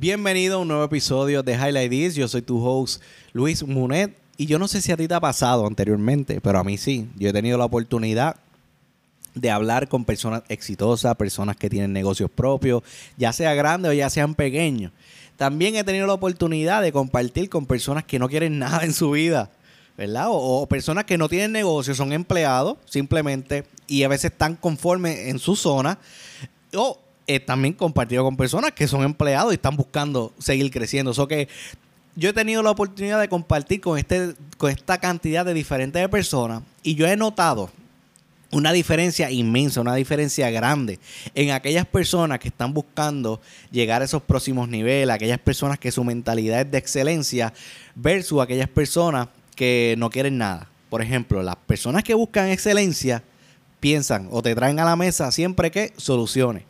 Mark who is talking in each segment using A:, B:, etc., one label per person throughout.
A: Bienvenido a un nuevo episodio de Highlight This. Yo soy tu host Luis Munet y yo no sé si a ti te ha pasado anteriormente, pero a mí sí. Yo he tenido la oportunidad de hablar con personas exitosas, personas que tienen negocios propios, ya sea grandes o ya sean pequeños. También he tenido la oportunidad de compartir con personas que no quieren nada en su vida, ¿verdad? O, personas que no tienen negocios, son empleados simplemente y a veces están conformes en su zona. O he también compartido con personas que son empleados y están buscando seguir creciendo. Eso que yo he tenido la oportunidad de compartir con, este, con esta cantidad de diferentes personas y yo he notado una diferencia inmensa, una diferencia grande en aquellas personas que están buscando llegar a esos próximos niveles, aquellas personas que su mentalidad es de excelencia versus aquellas personas que no quieren nada. Por ejemplo, las personas que buscan excelencia piensan o te traen a la mesa siempre que soluciones.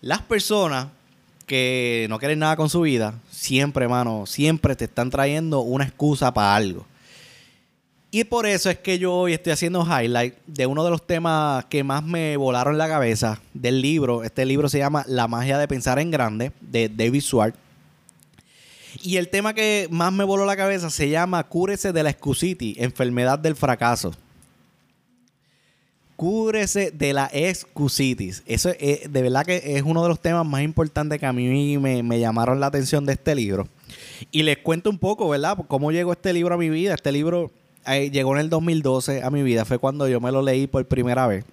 A: Las personas que no quieren nada con su vida, siempre, hermano, siempre te están trayendo una excusa para algo. Y por eso es que yo hoy estoy haciendo highlight de uno de los temas que más me volaron la cabeza del libro. Este libro se llama La magia de pensar en grande, de David Swart. Y el tema que más me voló la cabeza se llama Cúrese de la excusiti, enfermedad del fracaso. Cúrese de la excusitis. Eso es, de verdad que es uno de los temas más importantes que a mí me, me, llamaron la atención de este libro. Y les cuento un poco, ¿verdad? Cómo llegó este libro a mi vida. Este libro eh, llegó en el 2012 a mi vida. Fue cuando yo me lo leí por primera vez.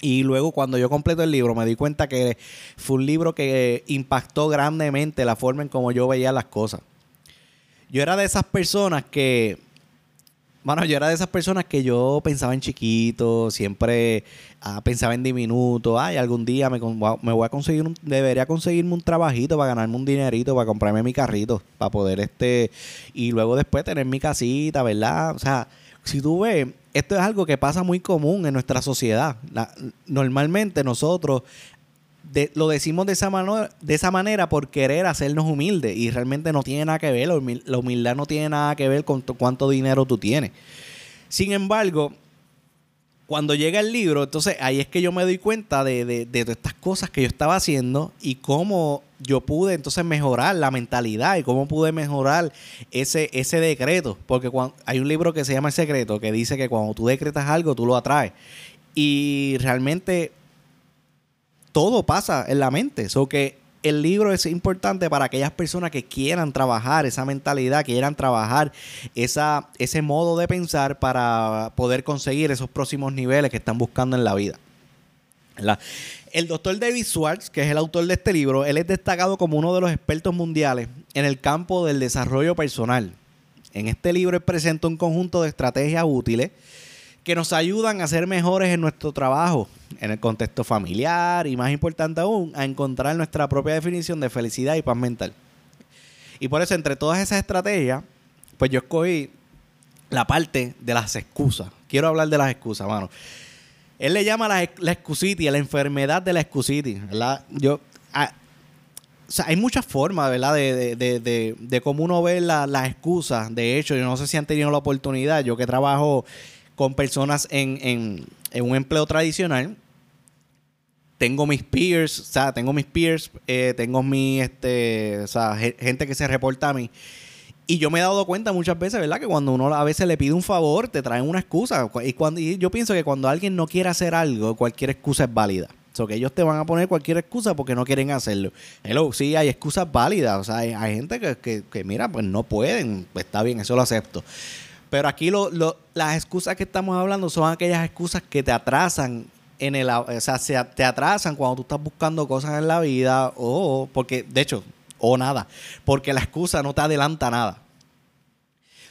A: Y luego cuando yo completo el libro me di cuenta que fue un libro que impactó grandemente la forma en cómo yo veía las cosas. Yo era de esas personas que bueno, yo era de esas personas que yo pensaba en chiquito, siempre ah, pensaba en diminuto. Ay, algún día me, voy a conseguir, un, debería conseguirme un trabajito para ganarme un dinerito, para comprarme mi carrito, para poder este, y luego después tener mi casita, ¿verdad? O sea, si tú ves, esto es algo que pasa muy común en nuestra sociedad. normalmente nosotros lo decimos de esa, de esa manera por querer hacernos humildes y realmente no tiene nada que ver, la humildad no tiene nada que ver con cuánto dinero tú tienes. Sin embargo, cuando llega el libro, entonces ahí es que yo me doy cuenta de, de, de, estas cosas que yo estaba haciendo y cómo yo pude entonces mejorar la mentalidad y cómo pude mejorar ese, ese decreto. Porque cuando, hay un libro que se llama El Secreto que dice que cuando tú decretas algo, tú lo atraes. Y realmente todo pasa en la mente. So que el libro es importante para aquellas personas que quieran trabajar esa mentalidad, quieran trabajar esa, ese modo de pensar para poder conseguir esos próximos niveles que están buscando en la vida. El doctor David Schwartz, que es el autor de este libro, él es destacado como uno de los expertos mundiales en el campo del desarrollo personal. En este libro él presenta un conjunto de estrategias útiles que nos ayudan a ser mejores en nuestro trabajo, en el contexto familiar y más importante aún, a encontrar nuestra propia definición de felicidad y paz mental. Y por eso, entre todas esas estrategias, pues yo escogí la parte de las excusas. Quiero hablar de las excusas, mano. Él le llama la, la la enfermedad de la excusitis, ¿verdad? Yo, ah, o sea, hay muchas formas, ¿verdad? De, de, de, de cómo uno ve las excusas. De hecho, yo no sé si han tenido la oportunidad, yo que trabajo con personas en, un empleo tradicional. Tengo mis peers, o sea, tengo mis peers, eh, tengo mi, este, o sea, gente que se reporta a mí. Y yo me he dado cuenta muchas veces, ¿verdad? Que cuando uno a veces le pide un favor, te traen una excusa. Y, cuando, yo pienso que cuando alguien no quiere hacer algo, cualquier excusa es válida. O sea, que ellos te van a poner cualquier excusa porque no quieren hacerlo. Hello, sí, hay excusas válidas. O sea, hay, gente que, que, mira, pues no pueden. Está bien, eso lo acepto. Pero aquí lo, las excusas que estamos hablando son aquellas excusas que te atrasan en el, o sea, te atrasan cuando tú estás buscando cosas en la vida o porque, de hecho, o nada, porque la excusa no te adelanta nada.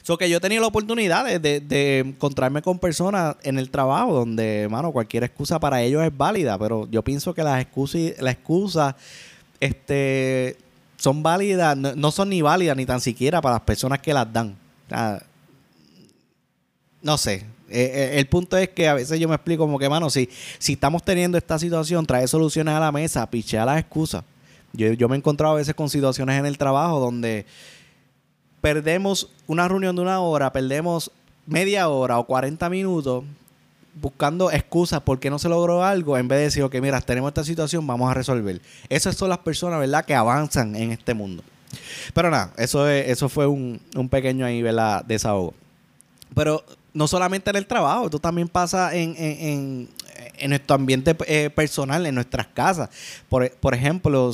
A: So que yo he tenido la oportunidad de, encontrarme con personas en el trabajo donde, mano, cualquier excusa para ellos es válida, pero yo pienso que las excusas, las excusas, este, son válidas, no, son ni válidas ni tan siquiera para las personas que las dan. No sé. Eh, eh, el punto es que a veces yo me explico como que, mano, si, si estamos teniendo esta situación, trae soluciones a la mesa, pichea las excusas. Yo, yo me he encontrado a veces con situaciones en el trabajo donde perdemos una reunión de una hora, perdemos media hora o 40 minutos buscando excusas por qué no se logró algo en vez de decir, ok, mira, tenemos esta situación, vamos a resolver. Esas son las personas, ¿verdad?, que avanzan en este mundo. Pero nada, eso, eso fue un, pequeño ahí, ¿verdad?, desahogo. Pero no solamente en el trabajo, esto también pasa en, en, nuestro ambiente eh, personal, en nuestras casas. Por, por ejemplo,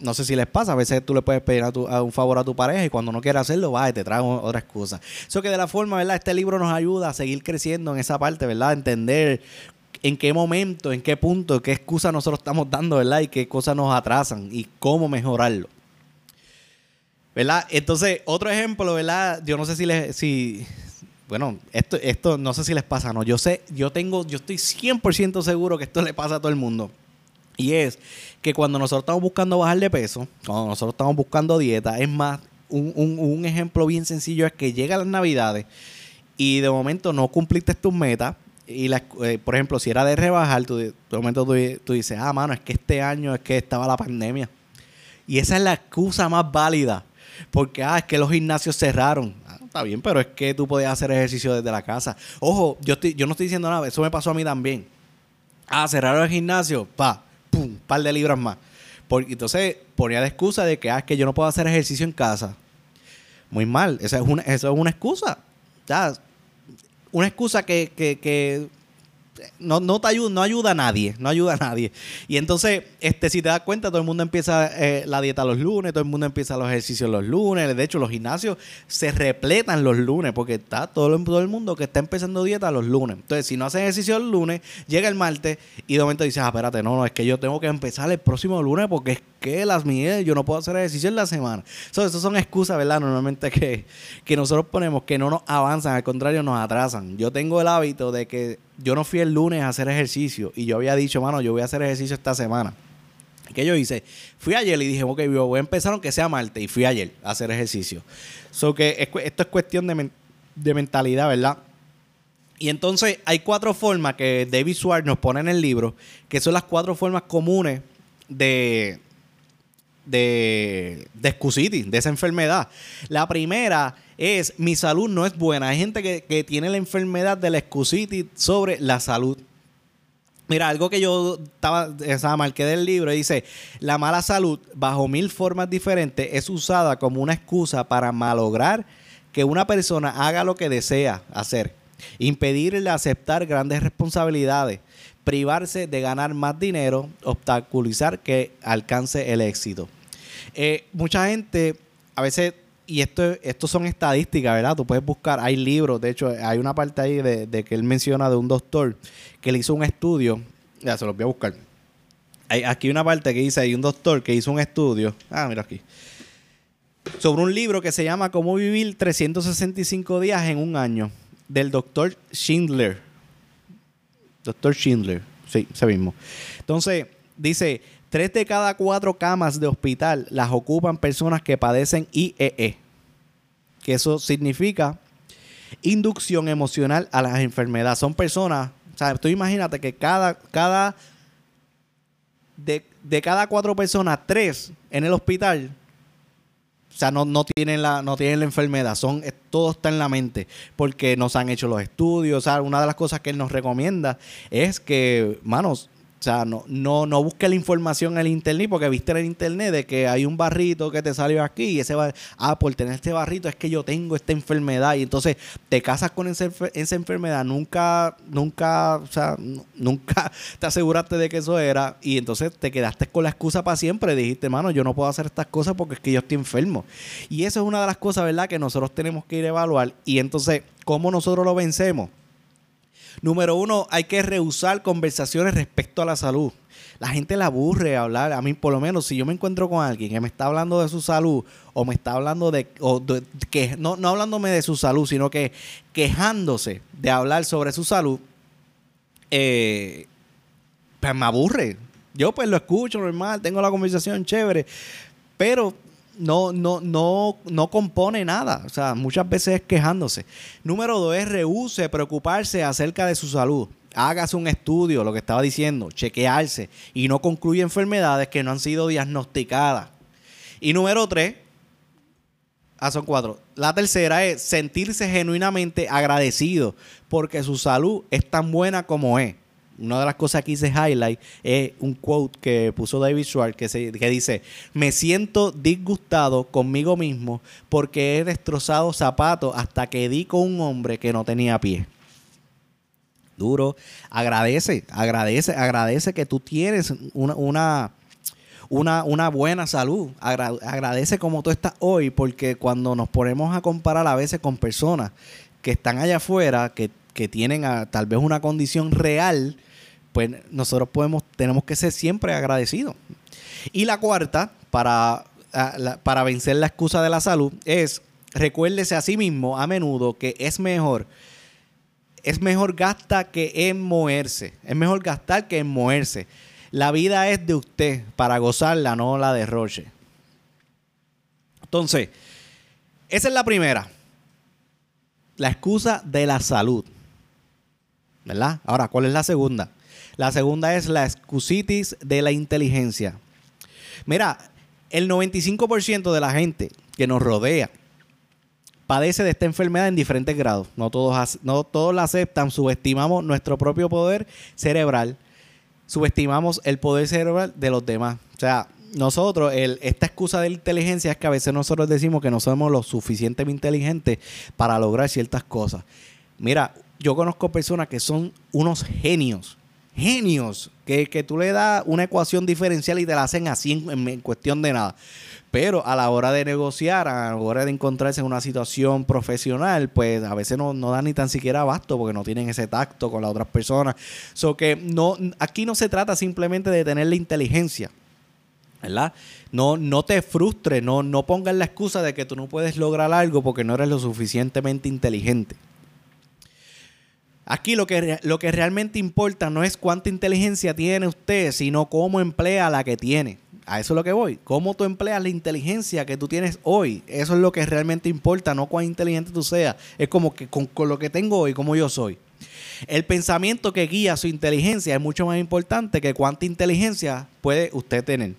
A: no sé si les pasa, a veces tú le puedes pedir a, un favor a tu pareja y cuando no quiere hacerlo, va y te trae otra excusa. Eso que de la forma, ¿verdad? Este libro nos ayuda a seguir creciendo en esa parte, ¿verdad? entender en qué momento, en qué punto, qué excusa nosotros estamos dando, ¿verdad? Y qué cosas nos atrasan y cómo mejorarlo. ¿Verdad? Entonces, otro ejemplo, ¿verdad? Yo no sé si les, si, bueno, esto, esto no sé si les pasa, no. Yo sé, yo tengo, yo estoy 100% seguro que esto le pasa a todo el mundo. Y es que cuando nosotros estamos buscando bajar de peso, cuando nosotros estamos buscando dieta, es más, un, ejemplo bien sencillo es que llegan las navidades y de momento no cumpliste tus metas. Y la, eh, por ejemplo, si era de rebajar, tú, de momento tú, dices, ah, mano, es que este año es que estaba la pandemia. Y esa es la excusa más válida. Porque, ah, es que los gimnasios cerraron. Está bien, pero es que tú podías hacer ejercicio desde la casa. Ojo, yo, estoy, yo no estoy diciendo nada, eso me pasó a mí también. Ah, cerraron el gimnasio, pa, pum, par de libras más. Porque entonces ponía la excusa de que, ah, que yo no puedo hacer ejercicio en casa. Muy mal, esa es una, eso es una excusa. Ya, una excusa que, que no, no te ayuda, no ayuda a nadie, no ayuda a nadie. Y entonces, este, si te das cuenta, todo el mundo empieza eh, la dieta los lunes, todo el mundo empieza los ejercicios los lunes. De hecho, los gimnasios se repletan los lunes porque está todo todo el mundo que está empezando dieta los lunes. Entonces, si no haces ejercicio el lunes, llega el martes y de momento dices, ah, espérate, no, no, es que yo tengo que empezar el próximo lunes porque es que las mías, yo no puedo hacer ejercicio en la semana. So, esas son excusas, ¿verdad? Normalmente que, que nosotros ponemos que no nos avanzan, al contrario, nos atrasan. Yo tengo el hábito de que yo no fui el lunes a hacer ejercicio y yo había dicho, mano, yo voy a hacer ejercicio esta semana. ¿Qué yo hice? Fui ayer y dije, ok, voy a empezar aunque sea martes y fui ayer a hacer ejercicio. So que esto es cuestión de, mentalidad, ¿verdad? Y entonces hay cuatro formas que David Swartz nos pone en el libro, que son las cuatro formas comunes de, de, de de esa enfermedad. La primera es mi salud no es buena. Hay gente que, tiene la enfermedad de la excusitis sobre la salud. Mira, algo que yo estaba, esa marqué del libro, dice, la mala salud, bajo mil formas diferentes, es usada como una excusa para malograr que una persona haga lo que desea hacer, impedirle aceptar grandes responsabilidades, privarse de ganar más dinero, obstaculizar que alcance el éxito. Eh, mucha gente, a veces, y esto, esto son estadísticas, ¿verdad? Tú puedes buscar, hay libros, de hecho, hay una parte ahí de, que él menciona de un doctor que le hizo un estudio, ya se los voy a buscar. Hay aquí una parte que dice, hay un doctor que hizo un estudio, ah, mira aquí, sobre un libro que se llama Cómo vivir 365 días en un año, del doctor Schindler. Doctor Schindler, sí, ese mismo. Entonces, dice, Tres de cada cuatro camas de hospital las ocupan personas que padecen IEE. E. Que eso significa inducción emocional a las enfermedades. Son personas, o sea, tú imagínate que cada, cada de, cada cuatro personas, tres en el hospital, o sea, no, no, tienen la, no tienen la enfermedad, son, todo está en la mente, porque nos han hecho los estudios. O sea, una de las cosas que él nos recomienda es que, manos, o sea, no, no, no busques la información en el internet porque viste en el internet de que hay un barrito que te salió aquí y ese va, ah, por tener este barrito es que yo tengo esta enfermedad y entonces te casas con esa, enfermedad, nunca, nunca, o sea, nunca te aseguraste de que eso era y entonces te quedaste con la excusa para siempre, dijiste, mano, yo no puedo hacer estas cosas porque es que yo estoy enfermo. Y eso es una de las cosas, ¿verdad?, que nosotros tenemos que ir a evaluar y entonces, ¿cómo nosotros lo vencemos? Número uno, hay que rehusar conversaciones respecto a la salud. La gente le aburre hablar. A mí, por lo menos, si yo me encuentro con alguien que me está hablando de su salud o me está hablando de, que no, no hablándome de su salud, sino que quejándose de hablar sobre su salud, eh, pues me aburre. Yo pues lo escucho normal, tengo la conversación chévere, pero no, no, no, no compone nada. O sea, muchas veces es quejándose. Número dos es rehúse preocuparse acerca de su salud. Hágase un estudio, lo que estaba diciendo, chequearse y no concluye enfermedades que no han sido diagnosticadas. Y número tres, Ah, son cuatro. La tercera es sentirse genuinamente agradecido porque su salud es tan buena como es. Una de las cosas que hice highlight es un quote que puso David Schwartz que, que dice, me siento disgustado conmigo mismo porque he destrozado zapatos hasta que di con un hombre que no tenía pie. Duro. Agradece, agradece, agradece que tú tienes una, una una, buena salud. agradece como tú estás hoy, porque cuando nos ponemos a comparar a veces con personas que están allá afuera, que, tienen tal vez una condición real, pues nosotros podemos, tenemos que ser siempre agradecidos. Y la cuarta, para, para vencer la excusa de la salud, es recuérdese a sí mismo a menudo que es mejor es mejor gastar que en moverse. Es mejor gastar que en moverse. La vida es de usted para gozarla, no la derroche. Entonces, esa es la primera. La excusa de la salud. ¿Verdad? Ahora, ¿cuál es la segunda? La segunda es la excusitis de la inteligencia. Mira, el 95% de la gente que nos rodea padece de esta enfermedad en diferentes grados. No todos, no todos la aceptan, subestimamos nuestro propio poder cerebral subestimamos el poder cerebral de los demás. O sea, nosotros, esta excusa de la inteligencia es que a veces nosotros decimos que no somos lo suficientemente inteligentes para lograr ciertas cosas. Mira, yo conozco personas que son unos genios, genios, que, que tú le das una ecuación diferencial y te la hacen así en cuestión de nada. Pero a la hora de negociar, a la hora de encontrarse en una situación profesional, pues a veces no, no dan ni tan siquiera abasto porque no tienen ese tacto con las otras personas. So que no, aquí no se trata simplemente de tener la inteligencia. ¿verdad? No, no te frustres, no, no pongas la excusa de que tú no puedes lograr algo porque no eres lo suficientemente inteligente. Aquí lo que, lo que realmente importa no es cuánta inteligencia tiene usted, sino cómo emplea la que tiene a eso es lo que voy. ¿Cómo tú empleas la inteligencia que tú tienes hoy? Eso es lo que realmente importa, no cuán inteligente tú seas. Es como que con, lo que tengo hoy, como yo soy. El pensamiento que guía su inteligencia es mucho más importante que cuánta inteligencia puede usted tener.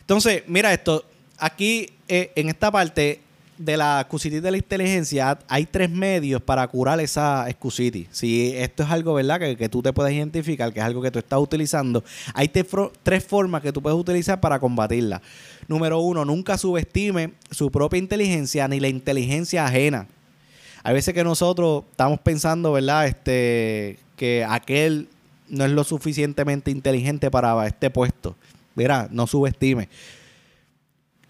A: Entonces, mira esto. Aquí, eh, en esta parte, de la excusitis de la inteligencia, hay tres medios para curar esa excusitis. Si esto es algo, ¿verdad?, que, tú te puedes identificar, que es algo que tú estás utilizando, hay tres formas que tú puedes utilizar para combatirla. Número uno, nunca subestime su propia inteligencia ni la inteligencia ajena. Hay veces que nosotros estamos pensando, ¿verdad?, este, que aquel no es lo suficientemente inteligente para este puesto. Mira, no subestime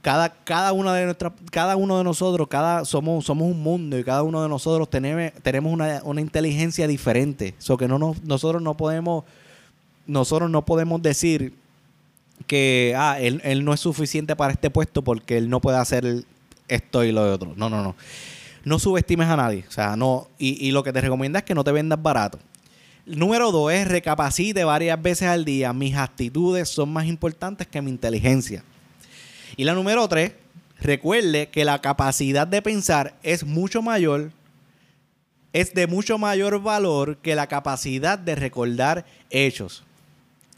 A: cada, cada, una de nuestras, cada uno de nosotros, cada, somos, somos un mundo y cada uno de nosotros tenemos, tenemos una, inteligencia diferente. So que no nosotros no podemos, nosotros no podemos decir que ah, él, no es suficiente para este puesto porque él no puede hacer esto y lo de otro. No, no, no. No subestimes a nadie. O sea, no. Y, y lo que te recomienda es que no te vendas barato. Número dos es recapacite varias veces al día. Mis actitudes son más importantes que mi inteligencia. Y la número tres, recuerde que la capacidad de pensar es mucho mayor, es de mucho mayor valor que la capacidad de recordar hechos.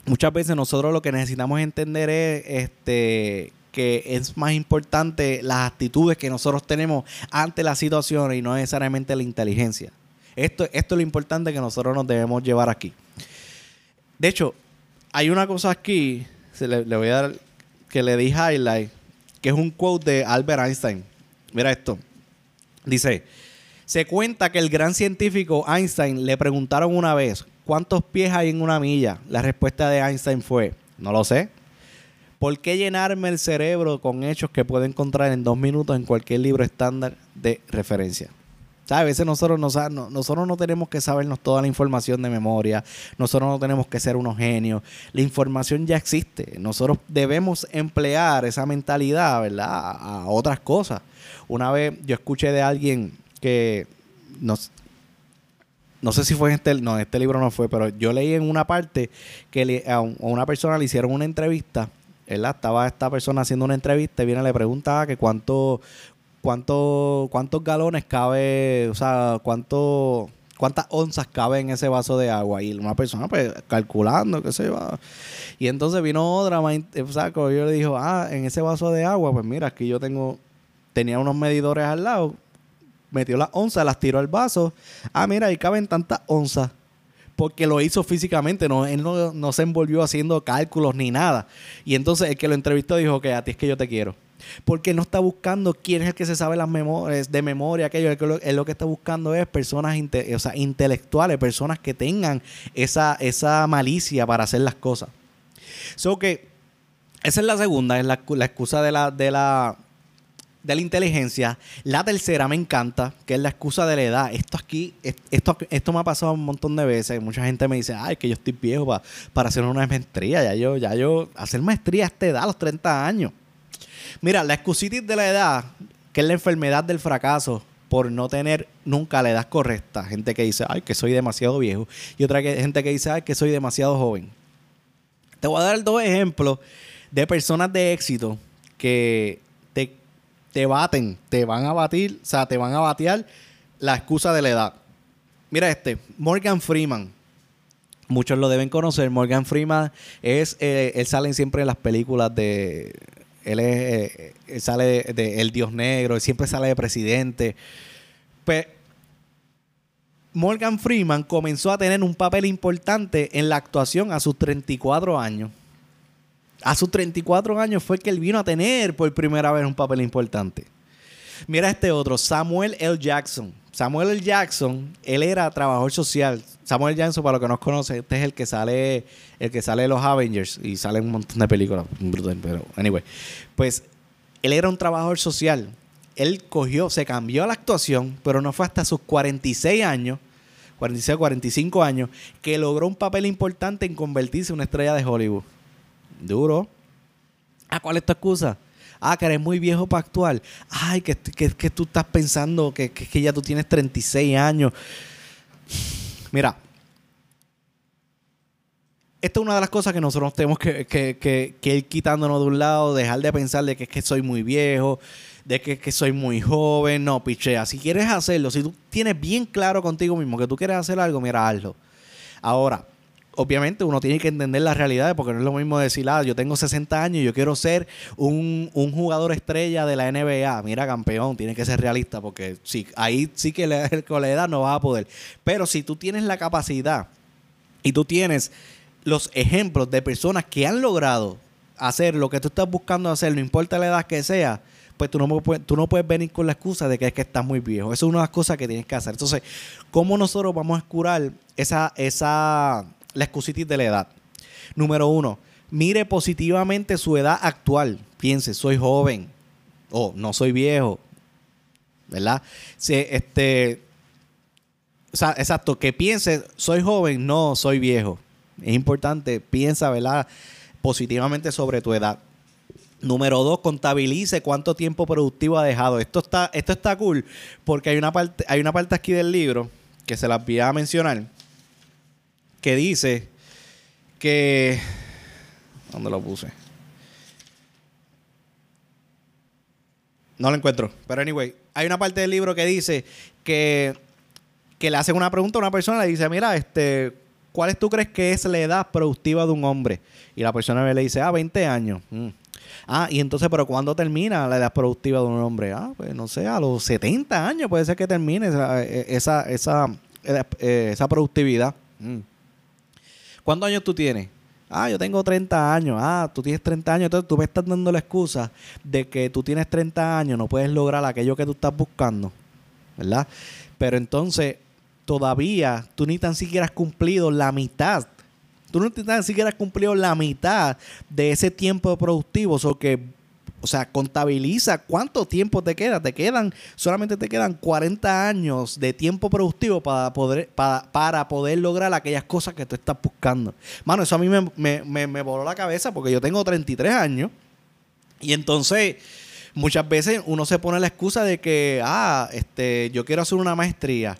A: Muchas veces nosotros lo que necesitamos entender es este, que es más importante las actitudes que nosotros tenemos ante la situación y no necesariamente la inteligencia. Esto, esto es lo importante que nosotros nos debemos llevar aquí. De hecho, hay una cosa aquí, se le, le voy a dar que le di highlight, que es un quote de Albert Einstein. Mira esto. Dice, se cuenta que el gran científico Einstein le preguntaron una vez, ¿cuántos pies hay en una milla? La respuesta de Einstein fue, no lo sé. ¿Por qué llenarme el cerebro con hechos que puedo encontrar en dos minutos en cualquier libro estándar de referencia? A veces nosotros no, nosotros no tenemos que sabernos toda la información de memoria, nosotros no tenemos que ser unos genios, la información ya existe, nosotros debemos emplear esa mentalidad, ¿verdad? A, otras cosas. Una vez yo escuché de alguien que nos, no sé si fue en este, no, este libro no fue, pero yo leí en una parte que a, una persona le hicieron una entrevista, ¿verdad? Estaba esta persona haciendo una entrevista y viene y le pregunta que cuánto, cuánto, cuántos galones cabe, o sea, cuánto, cuántas onzas cabe en ese vaso de agua. Y una persona, pues, calculando, qué se va. Y entonces vino otra, o sea, yo le dijo, ah, en ese vaso de agua, pues mira, aquí yo tengo tenía unos medidores al lado, metió las onzas, las tiró al vaso. Ah, mira, ahí caben tantas onzas. Porque lo hizo físicamente, no, él no, se envolvió haciendo cálculos ni nada. Y entonces el que lo entrevistó dijo que a ti es que yo te quiero. Porque no está buscando quién es el que se sabe las memorias de memoria, aquello. Él lo, que está buscando es personas intelectuales, personas que tengan esa, esa malicia para hacer las cosas. So que esa es la segunda, es la, la excusa de la, de la de la inteligencia. La tercera me encanta, que es la excusa de la edad. Esto aquí, esto, esto me ha pasado un montón de veces. Mucha gente me dice, ay, que yo estoy viejo para hacer una maestría. Ya yo, ya yo, hacer maestría a esta edad, a los 30 años. Mira, la excusitis de la edad, que es la enfermedad del fracaso por no tener nunca la edad correcta. Gente que dice, ay, que soy demasiado viejo. Y otra gente que dice, ay, que soy demasiado joven. Te voy a dar dos ejemplos de personas de éxito que te baten, te van a batir, o sea, te van a batear la excusa de la edad. Mira este, Morgan Freeman. Muchos lo deben conocer. Morgan Freeman es, eh, él sale siempre en las películas de, él, es, eh, sale de, El Dios Negro, él siempre sale de presidente. Pues Morgan Freeman comenzó a tener un papel importante en la actuación a sus 34 años. A sus 34 años fue que él vino a tener por primera vez un papel importante. Mira este otro, Samuel L. Jackson. Samuel L. Jackson, él era trabajador social. Samuel Jackson, para los que no conocen, este es el que sale, el que sale de los Avengers y sale un montón de películas. Pero, anyway, pues él era un trabajador social. Él cogió, se cambió a la actuación, pero no fue hasta sus 46 años, 46, 45 años, que logró un papel importante en convertirse en una estrella de Hollywood. Duro. Ah, ¿cuál es tu excusa? Ah, que eres muy viejo para actuar. Ay, que, que, tú estás pensando que, que, ya tú tienes 36 años. Mira, esta es una de las cosas que nosotros tenemos que, ir quitándonos de un lado, dejar de pensar de que es que soy muy viejo, de que, que soy muy joven. No, pichea. Si quieres hacerlo, si tú tienes bien claro contigo mismo que tú quieres hacer algo, mira, hazlo. Ahora, obviamente uno tiene que entender la realidad porque no es lo mismo decir, ah, yo tengo 60 años y yo quiero ser un, jugador estrella de la NBA. Mira, campeón, tiene que ser realista porque sí, ahí sí que la, con la edad no vas a poder. Pero si tú tienes la capacidad y tú tienes los ejemplos de personas que han logrado hacer lo que tú estás buscando hacer, no importa la edad que sea, pues tú no, tú no puedes venir con la excusa de que es que estás muy viejo. Eso es una de las cosas que tienes que hacer. Entonces, ¿cómo nosotros vamos a curar esa, esa, la excusitis de la edad. Número uno, mire positivamente su edad actual. Piense, soy joven o no soy viejo. ¿Verdad? Si, este, o sea, exacto, que piense, soy joven, no soy viejo. Es importante, piensa, ¿verdad? Positivamente sobre tu edad. Número dos, contabilice cuánto tiempo productivo ha dejado. Esto está, esto está cool porque hay una parte, hay una parte aquí del libro que se las voy a mencionar que dice que... ¿Dónde lo puse? No lo encuentro. Pero anyway, hay una parte del libro que dice que, que le hacen una pregunta a una persona le dice, mira, este, ¿cuál tú crees que es la edad productiva de un hombre? Y la persona le dice, ah, 20 años. Mm. Ah, y entonces, pero ¿cuándo termina la edad productiva de un hombre? Ah, pues no sé, a los 70 años puede ser que termine esa, esa, esa, eh, esa productividad. Mm. ¿Cuántos años tú tienes? Ah, yo tengo 30 años. Ah, tú tienes 30 años. Entonces tú me estás dando la excusa de que tú tienes 30 años, no puedes lograr aquello que tú estás buscando. ¿Verdad? Pero entonces, todavía tú ni tan siquiera has cumplido la mitad. Tú no tan siquiera has cumplido la mitad de ese tiempo productivo. O que o sea, contabiliza cuánto tiempo te queda. Te quedan, solamente te quedan 40 años de tiempo productivo para poder, para, poder lograr aquellas cosas que tú estás buscando. Mano, eso a mí me, me voló la cabeza porque yo tengo 33 años. Y entonces, muchas veces uno se pone la excusa de que, ah, este, yo quiero hacer una maestría.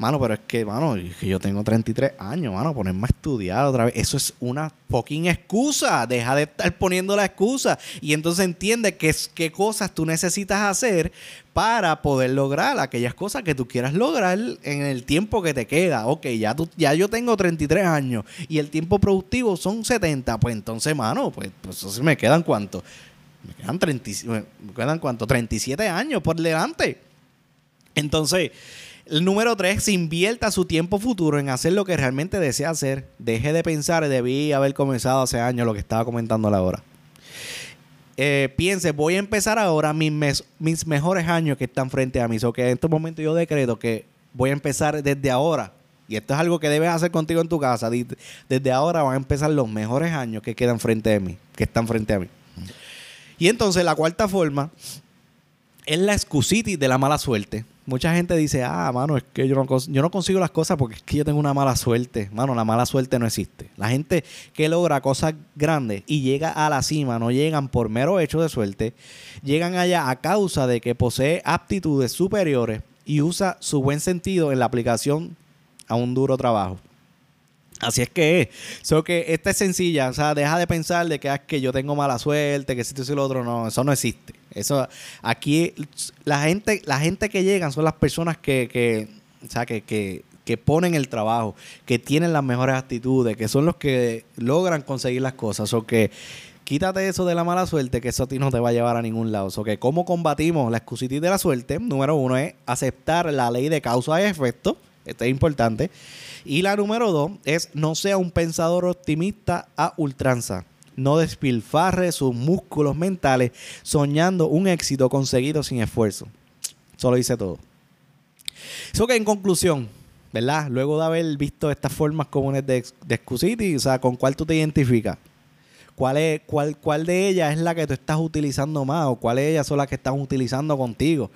A: Mano, pero es que, mano, yo tengo 33 años, mano, ponerme a estudiar otra vez. Eso es una fucking excusa. Deja de estar poniendo la excusa. Y entonces entiende qué, qué cosas tú necesitas hacer para poder lograr aquellas cosas que tú quieras lograr en el tiempo que te queda. Ok, ya, tú, ya yo tengo 33 años y el tiempo productivo son 70. Pues entonces, mano, pues, pues me quedan cuánto. Me quedan, 30, me quedan cuánto? 37 años por delante. Entonces, el número tres, se invierta su tiempo futuro en hacer lo que realmente desea hacer. Deje de pensar, debí haber comenzado hace años lo que estaba comentando ahora. Eh, piense, voy a empezar ahora mis, mis mejores años que están frente a mí. O que en este momento yo decreto que voy a empezar desde ahora. Y esto es algo que debes hacer contigo en tu casa. Desde ahora van a empezar los mejores años que quedan frente a mí, que están frente a mí. Y entonces la cuarta forma es la excusitis de la mala suerte. Mucha gente dice, ah, mano, es que yo no, yo no consigo las cosas porque es que yo tengo una mala suerte. Mano, la mala suerte no existe. La gente que logra cosas grandes y llega a la cima no llegan por mero hecho de suerte, llegan allá a causa de que posee aptitudes superiores y usa su buen sentido en la aplicación a un duro trabajo. Así es que es. Que esta es sencilla. O sea, deja de pensar de que, ah, que yo tengo mala suerte, que tú y lo otro. No, eso no existe. Eso, aquí, la gente, la gente que llegan son las personas que, que o sea, que, que, que ponen el trabajo, que tienen las mejores actitudes, que son los que logran conseguir las cosas. O que quítate eso de la mala suerte, que eso a ti no te va a llevar a ningún lado. O que cómo combatimos la excusitis de la suerte, número uno es aceptar la ley de causa y efecto. Esto es importante. Y la número dos es no sea un pensador optimista a ultranza. No despilfarre sus músculos mentales soñando un éxito conseguido sin esfuerzo. Solo dice todo. Eso que en conclusión, ¿verdad? Luego de haber visto estas formas comunes de, de o sea, ¿con cuál tú te identificas? ¿Cuál, es, cuál, ¿Cuál de ellas es la que tú estás utilizando más o cuáles de ellas son las que están utilizando contigo?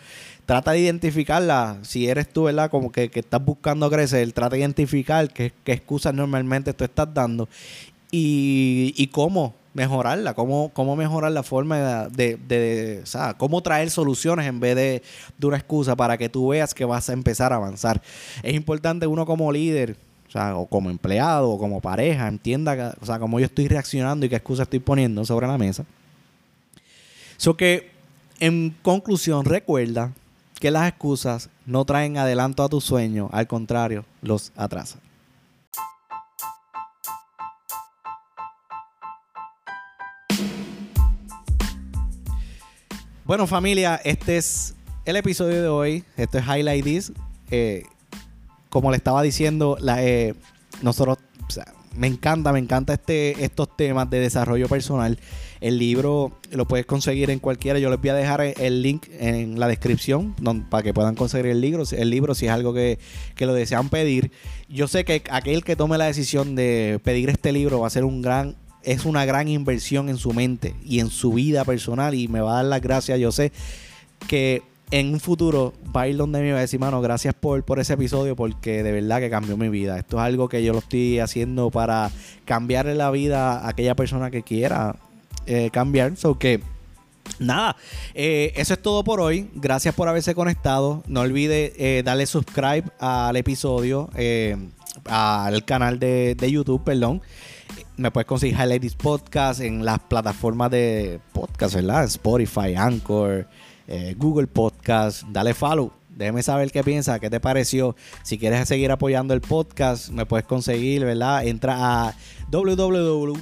A: trata de identificarla. Si eres tú, ¿verdad? Como que, estás buscando crecer, trata de identificar qué, excusas normalmente tú estás dando y, cómo mejorarla, cómo, cómo mejorar la forma de, de, o sea, cómo traer soluciones en vez de, de, una excusa para que tú veas que vas a empezar a avanzar. Es importante uno como líder, o como empleado, o como pareja, entienda, o sea, cómo yo estoy reaccionando y qué excusa estoy poniendo sobre la mesa. Eso que, en conclusión, recuerda que las excusas no traen adelanto a tu sueño, al contrario, los atrasan. Bueno familia, este es el episodio de hoy. Esto es Highlight This. Eh, como le estaba diciendo, la, eh, nosotros, me encanta, me encanta este, estos temas de desarrollo personal. El libro lo puedes conseguir en cualquiera. Yo les voy a dejar el link en la descripción para que puedan conseguir el libro. El libro, si es algo que, lo desean pedir. Yo sé que aquel que tome la decisión de pedir este libro va a ser un gran es una gran inversión en su mente y en su vida personal y me va a dar las gracias. Yo sé que en un futuro va a ir donde me va a decir, mano, gracias por, por ese episodio porque de verdad que cambió mi vida. Esto es algo que yo lo estoy haciendo para cambiarle la vida a aquella persona que quiera eh, cambiar. Que nada, eh, eso es todo por hoy. Gracias por haberse conectado. No olvide eh, darle subscribe al episodio, al canal de, YouTube, perdón. Me puedes conseguir Highlights Podcast en las plataformas de podcast, ¿verdad? Spotify, Anchor, Google Podcast. Dale follow. Déjeme saber qué piensas, qué te pareció. Si quieres seguir apoyando el podcast, me puedes conseguir, ¿verdad? Entra a www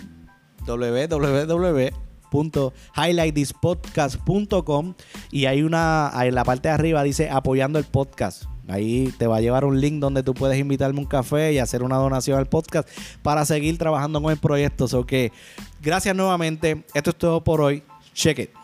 A: www.highlightthispodcast.com y hay una, en la parte de arriba dice apoyando el podcast. Ahí te va a llevar un link donde tú puedes invitarme un café y hacer una donación al podcast para seguir trabajando con el proyecto. So que gracias nuevamente. Esto es todo por hoy. Check it.